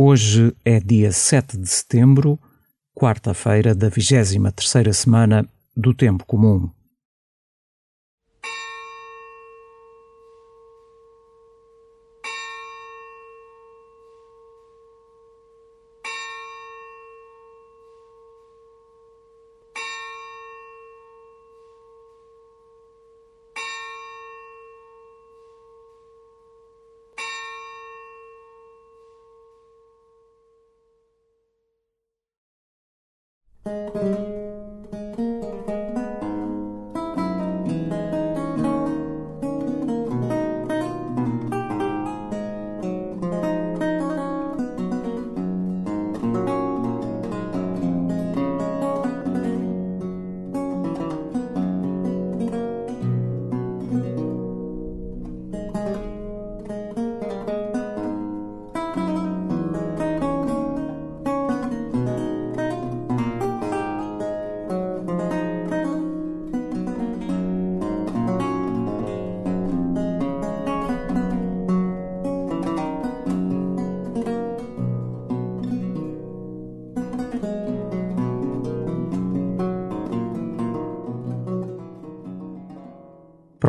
Hoje é dia 7 de setembro, quarta-feira da 23 terceira semana do Tempo Comum.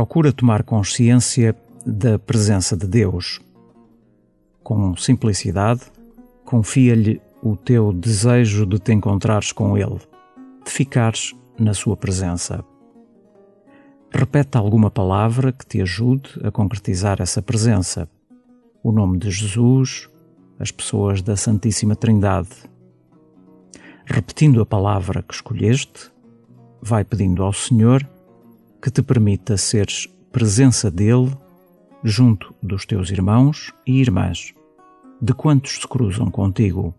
Procura tomar consciência da presença de Deus. Com simplicidade, confia-lhe o teu desejo de te encontrares com Ele, de ficares na Sua presença. Repete alguma palavra que te ajude a concretizar essa presença. O nome de Jesus, as pessoas da Santíssima Trindade. Repetindo a palavra que escolheste, vai pedindo ao Senhor que te permita seres presença dele junto dos teus irmãos e irmãs, de quantos se cruzam contigo.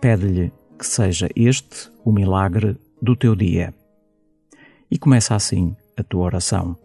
Pede-lhe que seja este o milagre do teu dia. E começa assim a tua oração.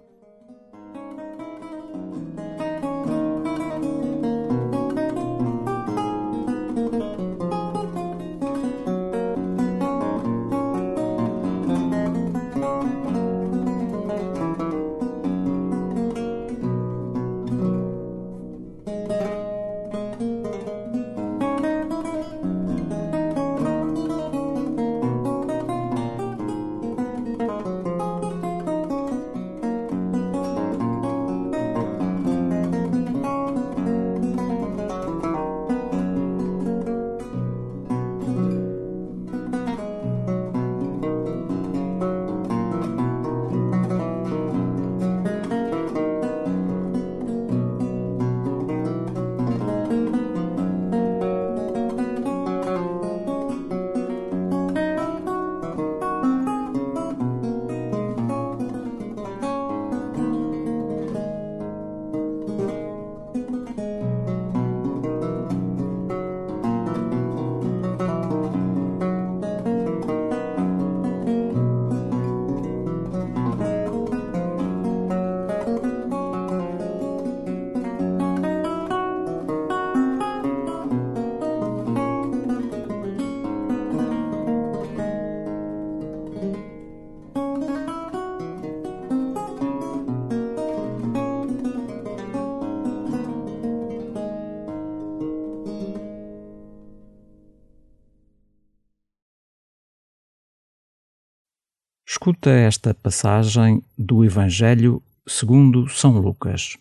Escuta esta passagem do Evangelho segundo São Lucas.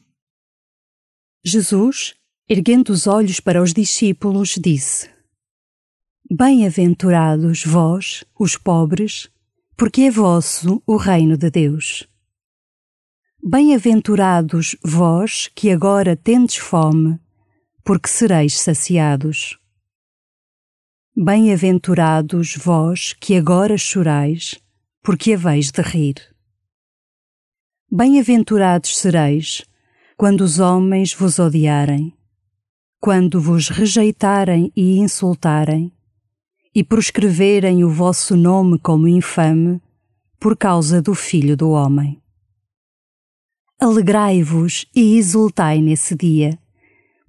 Jesus, erguendo os olhos para os discípulos, disse: Bem-aventurados vós, os pobres, porque é vosso o reino de Deus. Bem-aventurados vós que agora tendes fome, porque sereis saciados. Bem-aventurados vós que agora chorais, porque haveis de rir. Bem-aventurados sereis quando os homens vos odiarem, quando vos rejeitarem e insultarem, e proscreverem o vosso nome como infame por causa do Filho do Homem. Alegrai-vos e exultai nesse dia,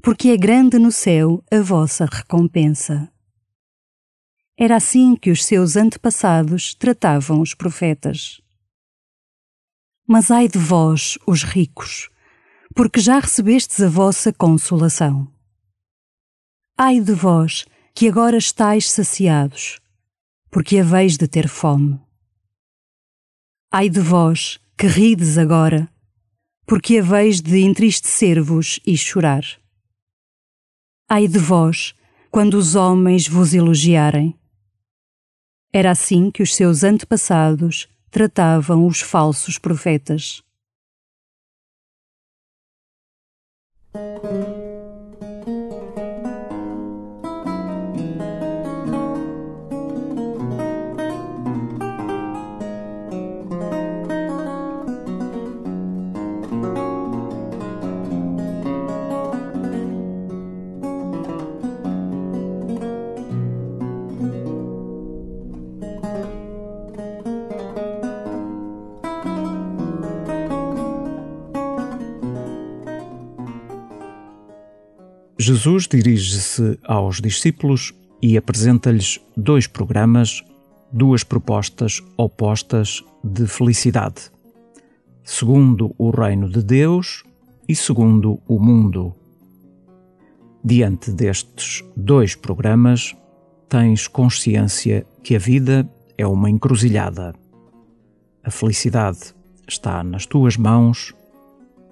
porque é grande no céu a vossa recompensa. Era assim que os seus antepassados tratavam os profetas. Mas ai de vós, os ricos, porque já recebestes a vossa consolação. Ai de vós, que agora estáis saciados, porque haveis de ter fome. Ai de vós, que rides agora, porque haveis de entristecer-vos e chorar. Ai de vós, quando os homens vos elogiarem. Era assim que os seus antepassados tratavam os falsos profetas. Jesus dirige-se aos discípulos e apresenta-lhes dois programas, duas propostas opostas de felicidade. Segundo o reino de Deus e segundo o mundo. Diante destes dois programas, tens consciência que a vida é uma encruzilhada. A felicidade está nas tuas mãos,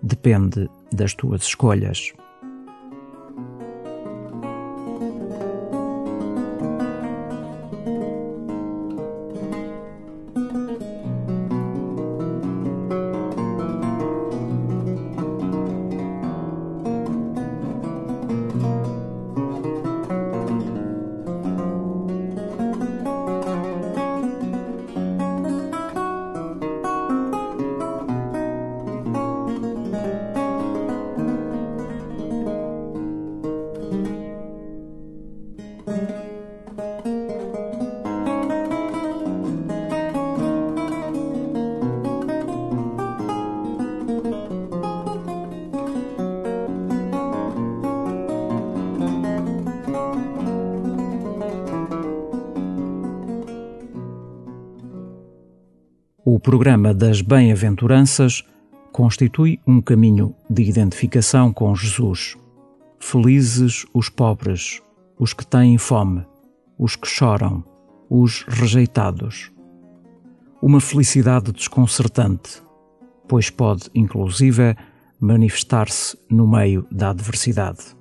depende das tuas escolhas. O programa das Bem-aventuranças constitui um caminho de identificação com Jesus. Felizes os pobres, os que têm fome, os que choram, os rejeitados. Uma felicidade desconcertante, pois pode, inclusive, manifestar-se no meio da adversidade.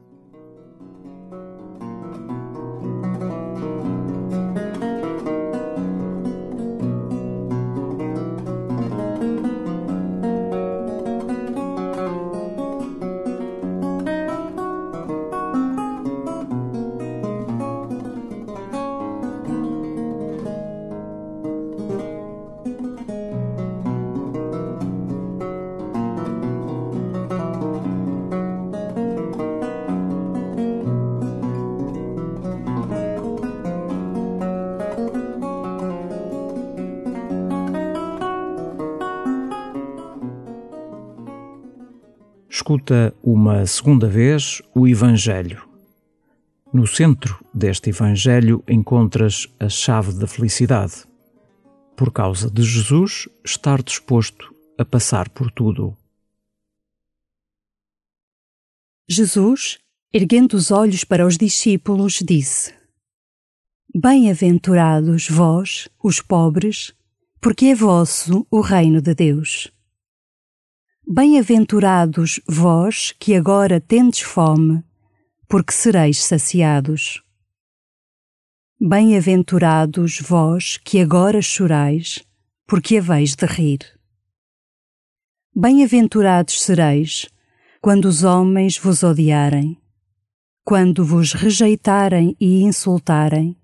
Escuta uma segunda vez o Evangelho. No centro deste Evangelho encontras a chave da felicidade, por causa de Jesus estar disposto a passar por tudo. Jesus, erguendo os olhos para os discípulos, disse: Bem-aventurados vós, os pobres, porque é vosso o reino de Deus. Bem-aventurados vós que agora tendes fome, porque sereis saciados. Bem-aventurados vós que agora chorais, porque haveis de rir. Bem-aventurados sereis quando os homens vos odiarem, quando vos rejeitarem e insultarem,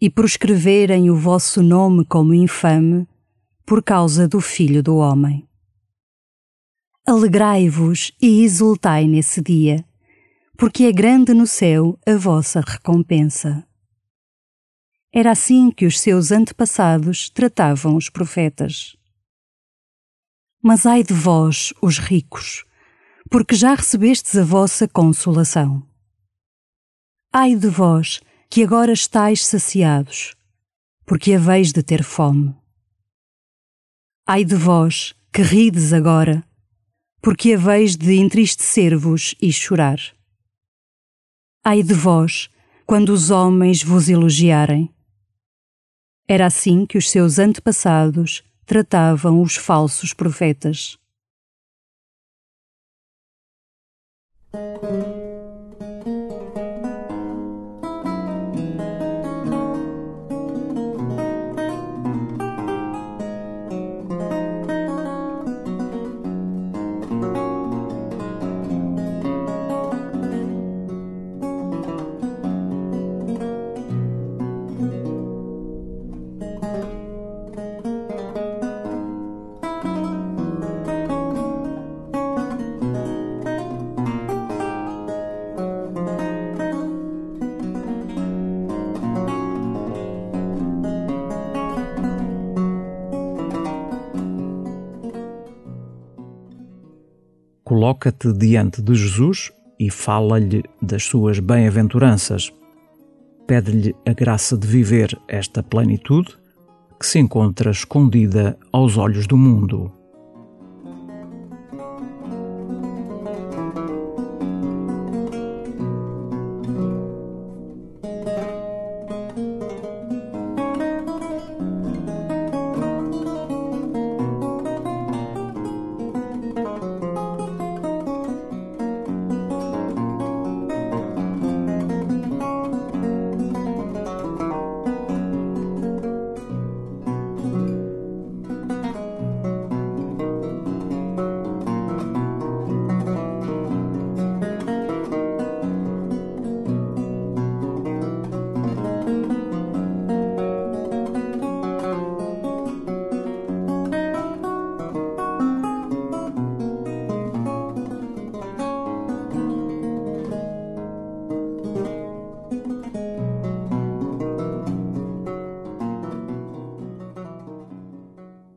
e proscreverem o vosso nome como infame, por causa do Filho do Homem. Alegrai-vos e exultai nesse dia, porque é grande no céu a vossa recompensa. Era assim que os seus antepassados tratavam os profetas. Mas ai de vós, os ricos, porque já recebestes a vossa consolação. Ai de vós, que agora estáis saciados, porque haveis de ter fome. Ai de vós, que rides agora, porque haveis de entristecer-vos e chorar. Ai de vós, quando os homens vos elogiarem. Era assim que os seus antepassados tratavam os falsos profetas. Coloca-te diante de Jesus e fala-lhe das suas bem-aventuranças. Pede-lhe a graça de viver esta plenitude que se encontra escondida aos olhos do mundo.